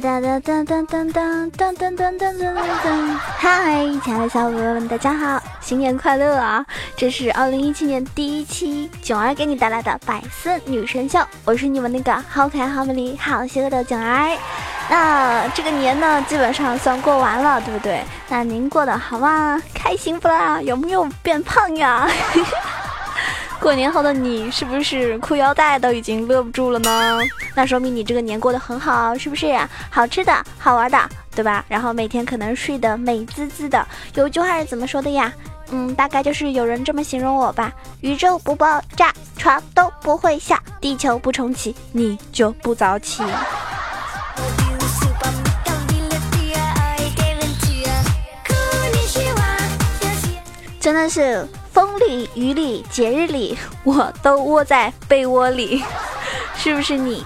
哒哒哒哒哒哒哒哒哒哒哒哒！嗨，亲爱的小伙伴们，大家好，新年快乐啊！这是二零一七年第一期囧儿给你带来的百思女神秀，我是你们那个好可爱、好美丽、好邪恶的囧儿。那这个年呢，基本上算过完了，对不对？那您过得好吗？开心不啦？有没有变胖呀？过年后的你是不是裤腰带都已经勒不住了呢？那说明你这个年过得很好，是不是？好吃的好玩的，对吧？然后每天可能睡得美滋滋的。有句话是怎么说的呀？嗯，大概就是有人这么形容我吧：宇宙不爆炸，床都不会下；地球不重启，你就不早起。真的是。风里雨里节日里，我都窝在被窝里，是不是你？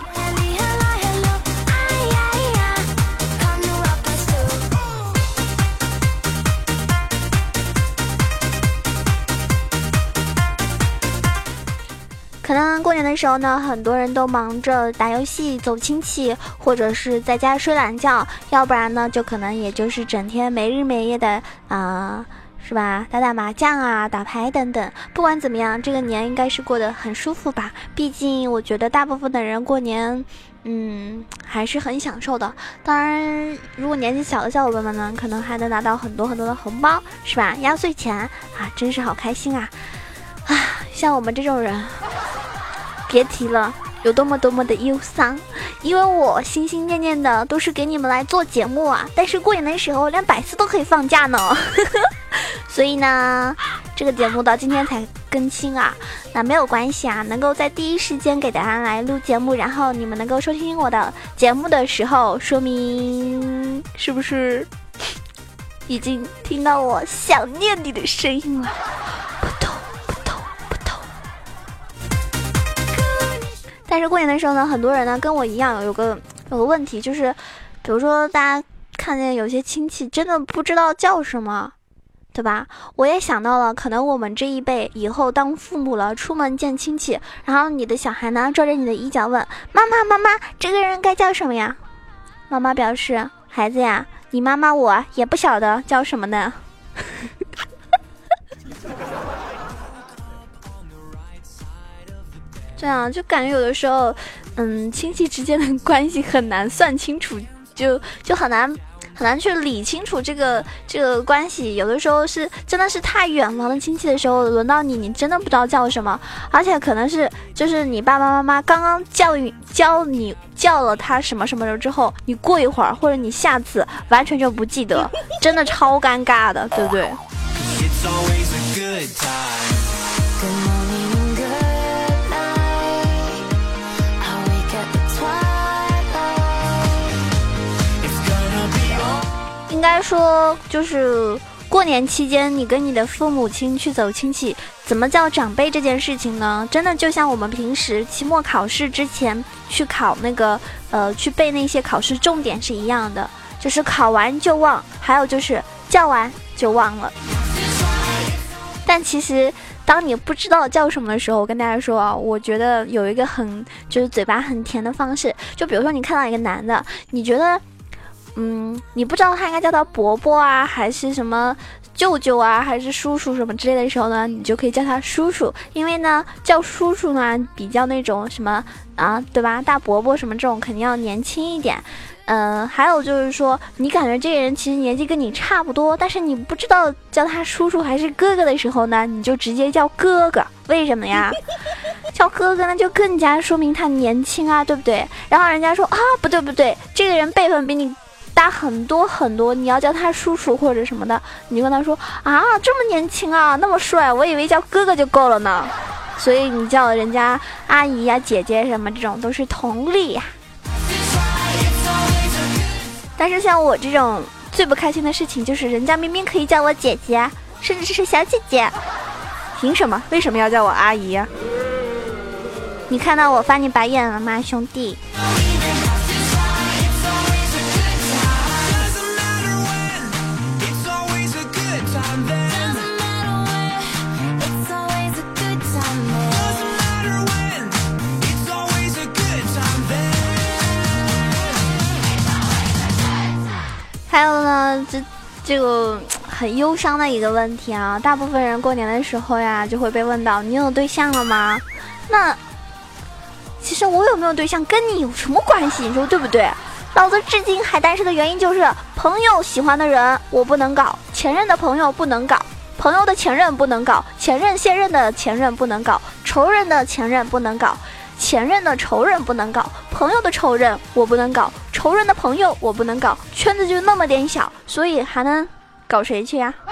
可能过年的时候呢，很多人都忙着打游戏、走亲戚，或者是在家睡懒觉，要不然呢，就可能也就是整天没日没夜的啊。是吧？打打麻将啊，打牌等等。不管怎么样，这个年应该是过得很舒服吧？毕竟我觉得大部分的人过年，嗯，还是很享受的。当然，如果年纪小的小伙伴们呢，可能还能拿到很多很多的红包，是吧？压岁钱啊，真是好开心啊！啊，像我们这种人，别提了。有多么多么的忧伤，因为我心心念念的都是给你们来做节目啊，但是过年的时候连百思都可以放假呢，所以呢，这个节目到今天才更新啊，那没有关系啊，能够在第一时间给大家来录节目，然后你们能够收听我的节目的时候，说明是不是 已经听到我想念你的声音了？但是过年的时候呢，很多人呢跟我一样有个有个问题，就是，比如说大家看见有些亲戚真的不知道叫什么，对吧？我也想到了，可能我们这一辈以后当父母了，出门见亲戚，然后你的小孩呢拽着你的衣角问妈妈妈妈，这个人该叫什么呀？妈妈表示，孩子呀，你妈妈我也不晓得叫什么呢。对啊就感觉有的时候，嗯，亲戚之间的关系很难算清楚，就就很难很难去理清楚这个这个关系。有的时候是真的是太远房的亲戚的时候，轮到你，你真的不知道叫什么，而且可能是就是你爸爸妈妈刚刚教育教你叫了他什么什么之后，你过一会儿或者你下次完全就不记得，真的超尴尬的，对不对？说，就是过年期间，你跟你的父母亲去走亲戚，怎么叫长辈这件事情呢？真的就像我们平时期末考试之前去考那个，呃，去背那些考试重点是一样的，就是考完就忘，还有就是叫完就忘了。但其实，当你不知道叫什么的时候，我跟大家说啊，我觉得有一个很就是嘴巴很甜的方式，就比如说你看到一个男的，你觉得。嗯，你不知道他应该叫他伯伯啊，还是什么舅舅啊，还是叔叔什么之类的时候呢，你就可以叫他叔叔，因为呢，叫叔叔呢比较那种什么啊，对吧？大伯伯什么这种肯定要年轻一点。嗯，还有就是说，你感觉这个人其实年纪跟你差不多，但是你不知道叫他叔叔还是哥哥的时候呢，你就直接叫哥哥。为什么呀？叫哥哥那就更加说明他年轻啊，对不对？然后人家说啊，不对不对，这个人辈分比你。大很多很多，你要叫他叔叔或者什么的，你就跟他说啊，这么年轻啊，那么帅，我以为叫哥哥就够了呢。所以你叫人家阿姨呀、姐姐什么这种都是同理呀。但是像我这种最不开心的事情就是人家明明可以叫我姐姐，甚至是小姐姐，凭什么？为什么要叫我阿姨呀？你看到我翻你白眼了吗，兄弟？这个很忧伤的一个问题啊，大部分人过年的时候呀，就会被问到你有对象了吗？那其实我有没有对象跟你有什么关系？你说对不对？老子至今还单身的原因就是朋友喜欢的人我不能搞，前任的朋友不能搞，朋友的前任不能搞，前任现任的前任不能搞，仇人的前任不能搞。前任的仇人不能搞，朋友的仇人我不能搞，仇人的朋友我不能搞，圈子就那么点小，所以还能搞谁去呀？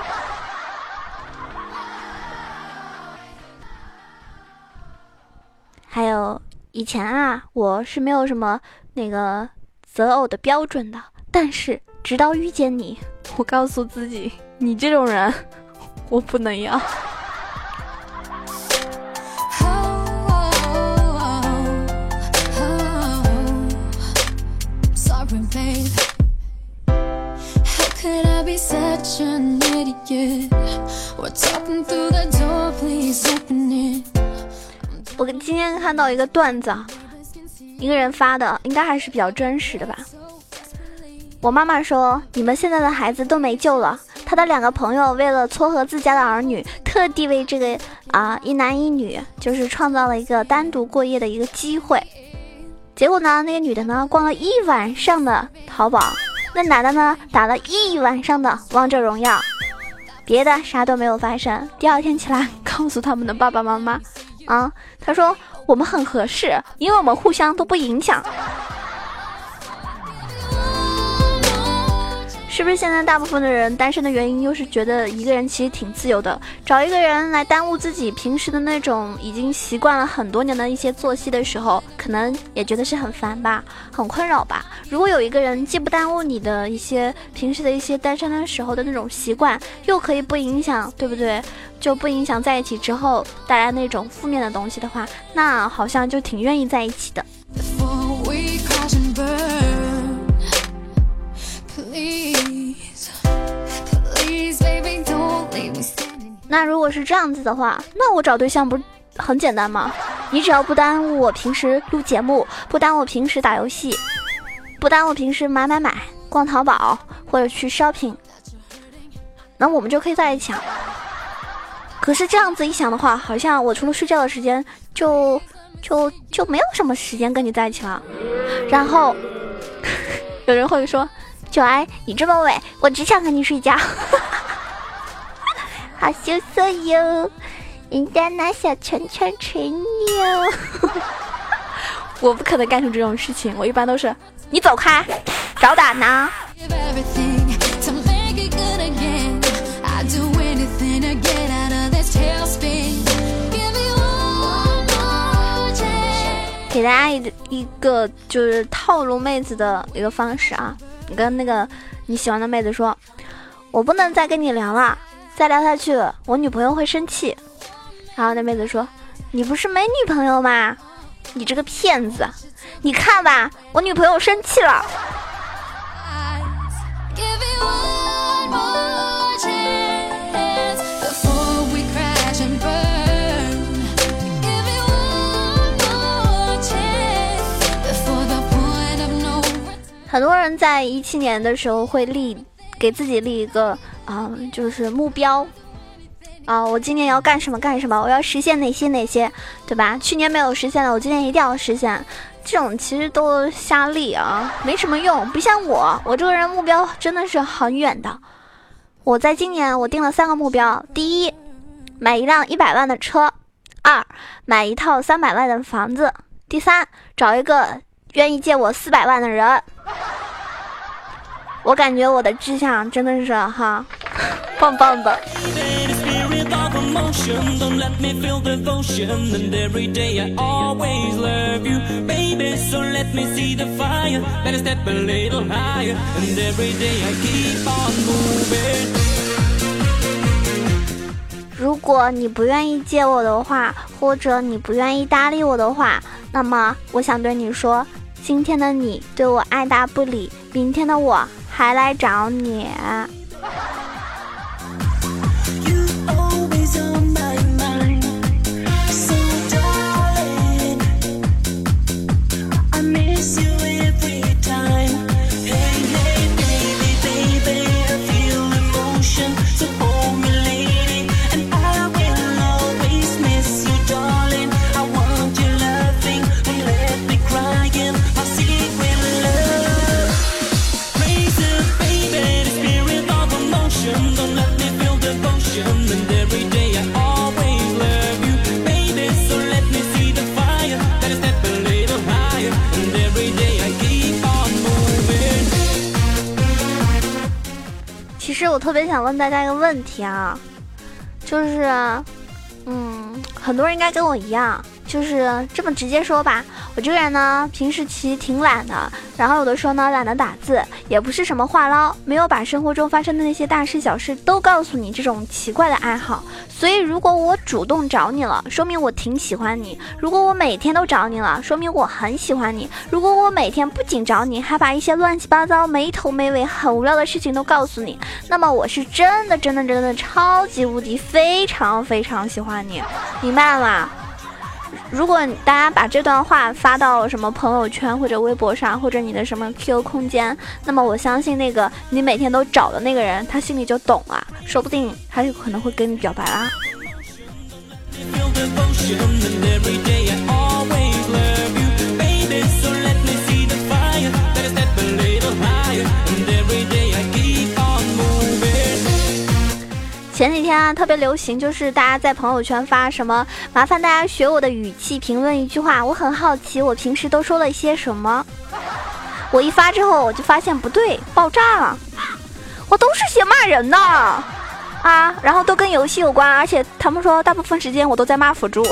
还有以前啊，我是没有什么那个择偶的标准的，但是直到遇见你，我告诉自己，你这种人，我不能要。我今天看到一个段子，一个人发的，应该还是比较真实的吧。我妈妈说，你们现在的孩子都没救了。他的两个朋友为了撮合自家的儿女，特地为这个啊一男一女，就是创造了一个单独过夜的一个机会。结果呢，那个女的呢，逛了一晚上的淘宝。那男的呢？打了一晚上的王者荣耀，别的啥都没有发生。第二天起来，告诉他们的爸爸妈妈，啊，他说我们很合适，因为我们互相都不影响。是不是现在大部分的人单身的原因，又是觉得一个人其实挺自由的，找一个人来耽误自己平时的那种已经习惯了很多年的一些作息的时候，可能也觉得是很烦吧，很困扰吧。如果有一个人既不耽误你的一些平时的一些单身的时候的那种习惯，又可以不影响，对不对？就不影响在一起之后带来那种负面的东西的话，那好像就挺愿意在一起的。那如果是这样子的话，那我找对象不很简单吗？你只要不耽误我平时录节目，不耽误我平时打游戏，不耽误我平时买买买、逛淘宝或者去 shopping，那我们就可以在一起。可是这样子一想的话，好像我除了睡觉的时间，就就就没有什么时间跟你在一起了。然后 有人会说：“九爱，你这么美，我只想和你睡觉。” 好羞涩哟，人家拿小拳拳捶你哟。我不可能干出这种事情，我一般都是你走开，找打呢。给大家一一个就是套路妹子的一个方式啊，你跟那个你喜欢的妹子说，我不能再跟你聊了。再聊下去，我女朋友会生气。然后那妹子说：“你不是没女朋友吗？你这个骗子！你看吧，我女朋友生气了。”很多人在一七年的时候会立。给自己立一个啊，就是目标啊，我今年要干什么干什么，我要实现哪些哪些，对吧？去年没有实现的，我今年一定要实现。这种其实都瞎立啊，没什么用。不像我，我这个人目标真的是很远的。我在今年我定了三个目标：第一，买一辆一百万的车；二，买一套三百万的房子；第三，找一个愿意借我四百万的人。我感觉我的志向真的是哈，棒棒的。如果你不愿意借我的话，或者你不愿意搭理我的话，那么我想对你说，今天的你对我爱答不理，明天的我还来找你。特别想问大家一个问题啊，就是，嗯，很多人应该跟我一样，就是这么直接说吧，我这个人呢，平时其实挺懒的，然后有的时候呢懒得打字，也不是什么话唠，没有把生活中发生的那些大事小事都告诉你这种奇怪的爱好。所以如果我主动找你了，说明我挺喜欢你；如果我每天都找你了，说明我很喜欢你；如果我每天不仅找你，还把一些乱七八糟、没头没尾、很无聊的事情都告诉你，那么我是真的、真的、真的超级无敌非常非常喜欢你，明白了吗？如果大家把这段话发到什么朋友圈或者微博上，或者你的什么 QQ 空间，那么我相信那个你每天都找的那个人，他心里就懂了，说不定他有可能会跟你表白啦。Feel 前几天啊，特别流行，就是大家在朋友圈发什么，麻烦大家学我的语气评论一句话。我很好奇，我平时都说了一些什么。我一发之后，我就发现不对，爆炸了，我都是写骂人的啊，然后都跟游戏有关，而且他们说大部分时间我都在骂辅助。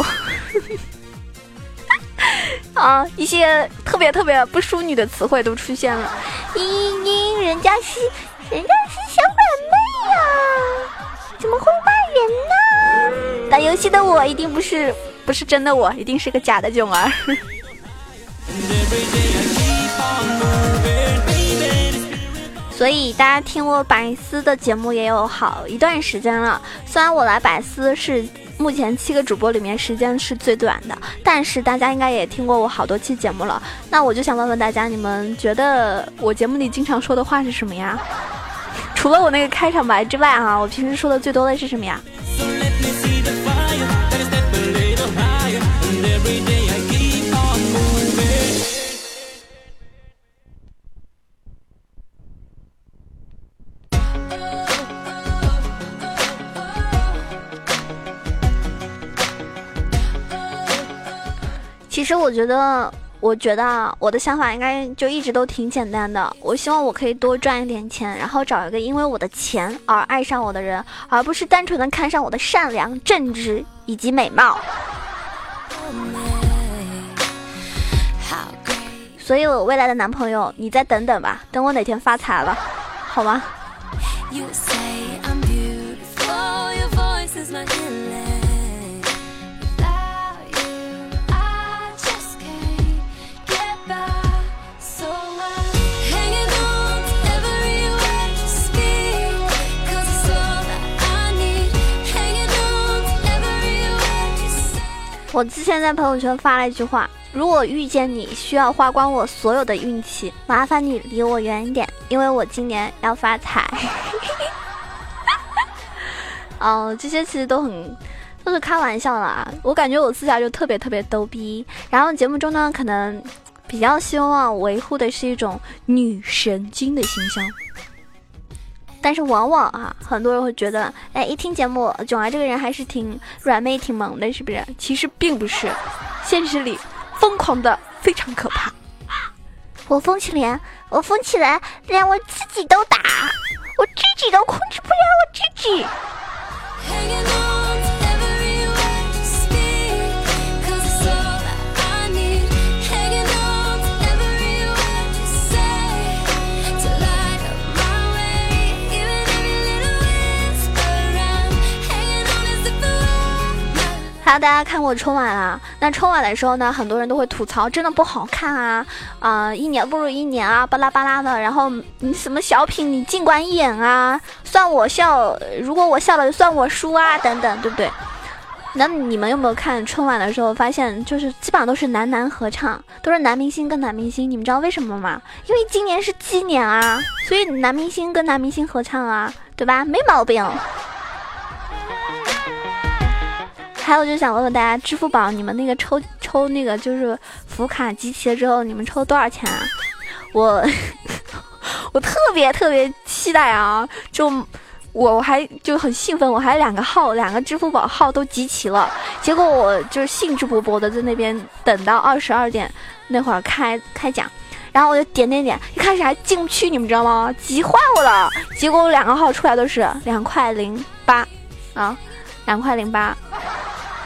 啊，一些特别特别不淑女的词汇都出现了。嘤嘤，人家是人家是小软妹呀、怎么会骂人呢？打游戏的我一定不是不是真的我，一定是个假的囧儿。所以大家听我百思的节目也有好一段时间了。虽然我来百思是目前七个主播里面时间是最短的，但是大家应该也听过我好多期节目了。那我就想问问大家，你们觉得我节目里经常说的话是什么呀？除了我那个开场白之外哈、啊，我平时说的最多的是什么呀？其实我觉得我觉得，我的想法应该就一直都挺简单的。我希望我可以多赚一点钱，然后找一个因为我的钱而爱上我的人，而不是单纯的看上我的善良、正直以及美貌。所以，我未来的男朋友，你再等等吧，等我哪天发财了，好吗？You say 我之前在朋友圈发了一句话：如果遇见你需要花光我所有的运气，麻烦你离我远一点，因为我今年要发财。哦，这些其实都很都是开玩笑啦。我感觉我私下就特别特别逗逼，然后节目中呢，可能比较希望维护的是一种女神经的形象。但是往往啊，很多人会觉得，哎，一听节目，囧儿这个人还是挺软妹、挺萌的，是不是？其实并不是，现实里疯狂的非常可怕。我疯起来，我疯起来，连我自己都打，我自己都控制不了我自己。还有大家看过春晚啊？那春晚的时候呢，很多人都会吐槽，真的不好看啊，啊、一年不如一年啊，巴拉巴拉的。然后你什么小品你尽管演啊，算我笑，如果我笑了就算我输啊，等等，对不对？那你们有没有看春晚的时候发现，就是基本上都是男男合唱，都是男明星跟男明星？你们知道为什么吗？因为今年是鸡年啊，所以男明星跟男明星合唱啊，对吧？没毛病。还有就想问问大家，支付宝你们那个抽抽那个就是福卡集齐了之后，你们抽多少钱啊？我我特别特别期待啊！就 我我还就很兴奋，我还两个号两个支付宝号都集齐了，结果我就是兴致勃勃的在那边等到二十二点那会儿开开奖。然后我就点点点，一开始还进不去，你们知道吗？急坏我了。结果我两个号出来都是两块零八，啊，两块零八。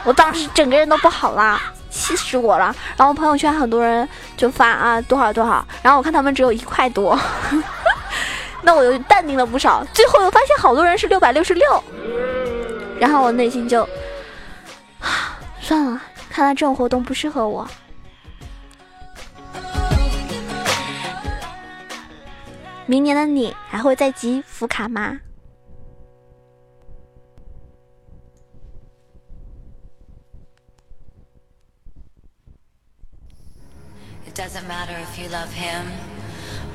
我当时整个人都不好啦，气死我了。然后朋友圈很多人就发啊多少多少，然后我看他们只有一块多，那我又淡定了不少。最后又发现好多人是六百六十六，然后我内心就，算了，看来这种活动不适合我。明年的你还会再集福卡吗？It doesn't matter if you love him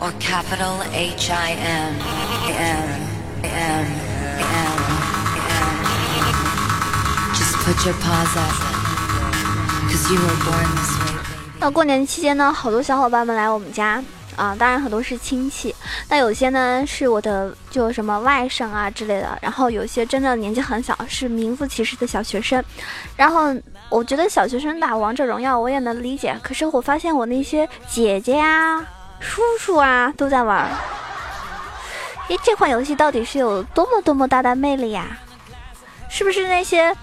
or capital H I M M M M M. Just put your paws up, cause you were born this way, baby. 那过年期间呢，好多小伙伴们来我们家 啊，当然很多是亲戚，那有些呢是我的就什么外甥啊之类的，然后有些真的年纪很小，是名副其实的小学生。然后我觉得小学生打王者荣耀我也能理解，可是我发现我那些姐姐呀、叔叔啊都在玩。诶，这款游戏到底是有多么多么大的魅力呀？是不是那些？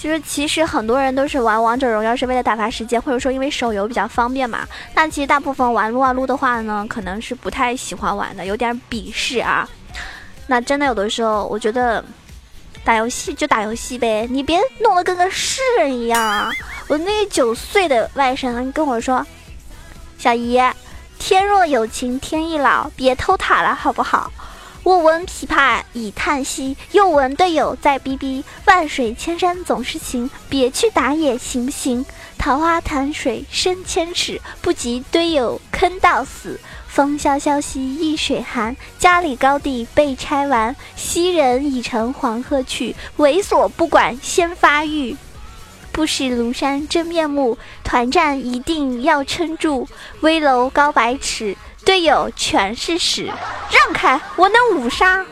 就是其实很多人都是玩王者荣耀是为了打发时间，或者说因为手游比较方便嘛。但其实大部分玩撸啊撸的话呢，可能是不太喜欢玩的，有点鄙视啊。那真的有的时候，我觉得打游戏就打游戏呗，你别弄得跟个诗人一样啊。我那个九岁的外甥跟我说：“小姨，天若有情天亦老，别偷塔了好不好？”我闻琵琶已叹息，又闻队友在逼逼。万水千山总是情，别去打野行不行？桃花潭水深千尺，不及队友坑到死。风萧萧兮易水寒，家里高地被拆完。昔人已乘黄鹤去，猥琐不管先发育。不识庐山真面目，团战一定要撑住。危楼高百尺，队友全是屎。让开，我能五杀！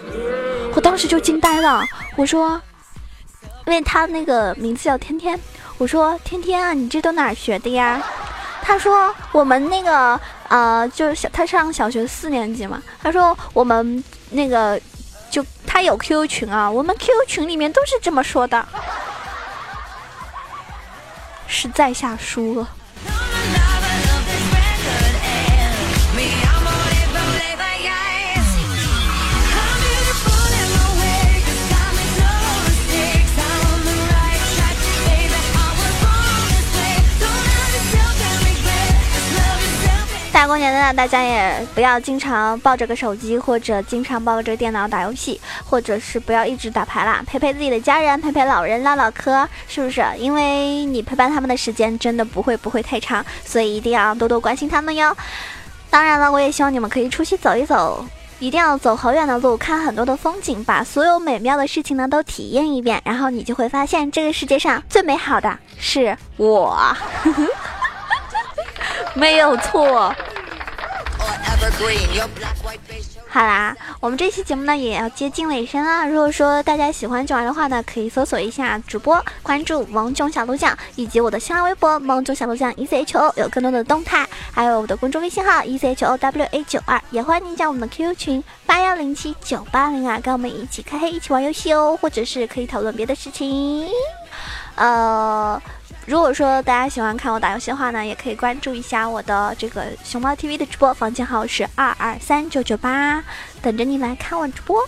我当时就惊呆了，我说，因为他那个名字叫天天，我说天天啊，你这都哪学的呀？他说我们那个呃，就是小他上小学四年级嘛，他说我们那个就他有 QQ 群啊，我们 QQ 群里面都是这么说的，实在下输了。过年的呢，大家也不要经常抱着个手机，或者经常抱着电脑打游戏，或者是不要一直打牌啦，陪陪自己的家人，陪陪老人，唠唠嗑，是不是？因为你陪伴他们的时间真的不会不会太长，所以一定要多多关心他们哟。当然了，我也希望你们可以出去走一走。一定要走好远的路，看很多的风景，把所有美妙的事情呢都体验一遍，然后你就会发现，这个世界上最美好的是我，没有错。好啦，我们这期节目呢也要接近尾声啦。如果说大家喜欢九儿的话呢，可以搜索一下主播，关注萌囧小鹿酱，以及我的新浪微博萌囧小鹿酱 E C H O，有更多的动态，还有我的公众微信号 E C H O W A 九二，也欢迎加我们的 QQ 群八幺零七九八零啊，跟我们一起开黑，一起玩游戏哦，或者是可以讨论别的事情。呃，如果说大家喜欢看我打游戏的话呢，也可以关注一下我的这个熊猫 TV 的直播，房间号是二二三九九八，等着你来看我直播。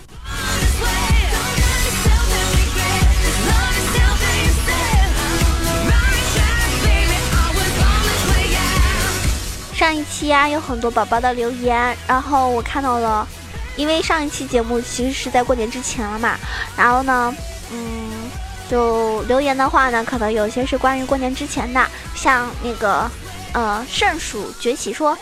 上一期呀、啊，有很多宝宝的留言，然后我看到了，因为上一期节目其实是在过年之前了嘛，然后呢，嗯，就留言的话呢，可能有些是关于过年之前的，像那个呃圣鼠崛起说。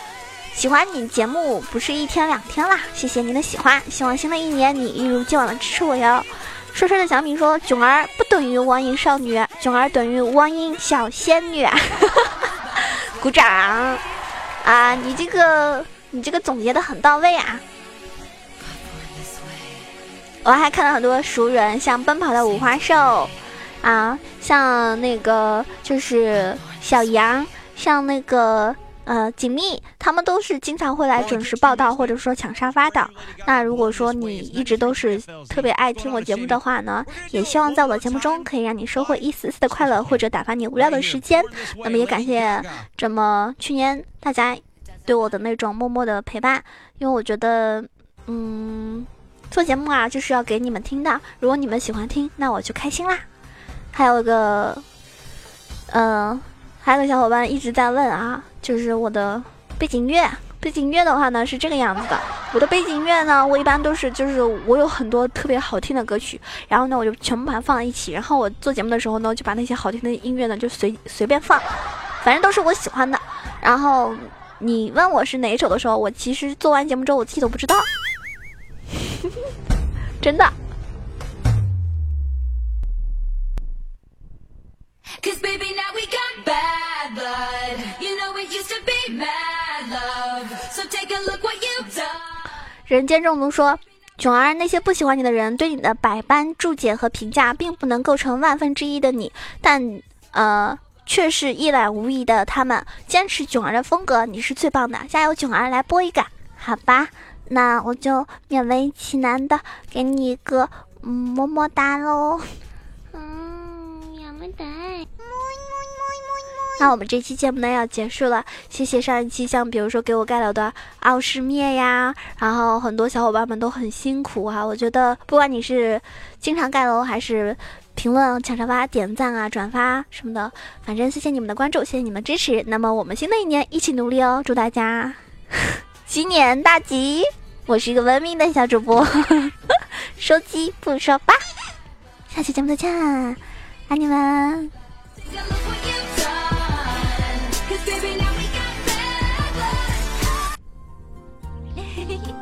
喜欢你节目不是一天两天啦，谢谢您的喜欢，希望新的一年你一如既往的支持我哟。帅帅的小米说，囧儿不等于网瘾少女，囧儿等于网瘾小仙女。鼓掌啊！你这个你这个总结的很到位啊。我还看到很多熟人，像奔跑的五花兽啊，像那个就是小杨，像那个。呃，锦觅他们都是经常会来准时报道，或者说抢沙发的。那如果说你一直都是特别爱听我节目的话呢，也希望在我的节目中可以让你收获一丝丝的快乐，或者打发你无聊的时间。那么也感谢这么去年大家对我的那种默默的陪伴，因为我觉得，嗯，做节目啊就是要给你们听的。如果你们喜欢听，那我就开心啦。还有个，嗯。还有个小伙伴一直在问啊，就是我的背景乐，背景乐的话呢是这个样子的。我的背景乐呢，我一般都是就是我有很多特别好听的歌曲，然后呢我就全部把它放在一起，然后我做节目的时候呢就把那些好听的音乐呢就随随便放，反正都是我喜欢的。然后你问我是哪一首的时候，我其实做完节目之后我自己都不知道，真的。人间中毒说：“囧儿，那些不喜欢你的人对你的百般注解和评价，并不能构成万分之一的你，但呃，却是一览无遗的他们。坚持囧儿的风格，你是最棒的，加油，囧儿，来播一个，好吧？那我就勉为其难的给你一个么么哒喽。嗯，么么哒。”那我们这期节目呢要结束了，谢谢上一期像比如说给我盖楼的奥氏灭呀，然后很多小伙伴们都很辛苦啊。我觉得不管你是经常盖楼还是评论、抢沙发、点赞啊、转发什么的，反正谢谢你们的关注，谢谢你们支持。那么我们新的一年一起努力哦，祝大家 鸡年大吉！我是一个文明的小主播，说鸡不说八，下期节目再见，爱你们。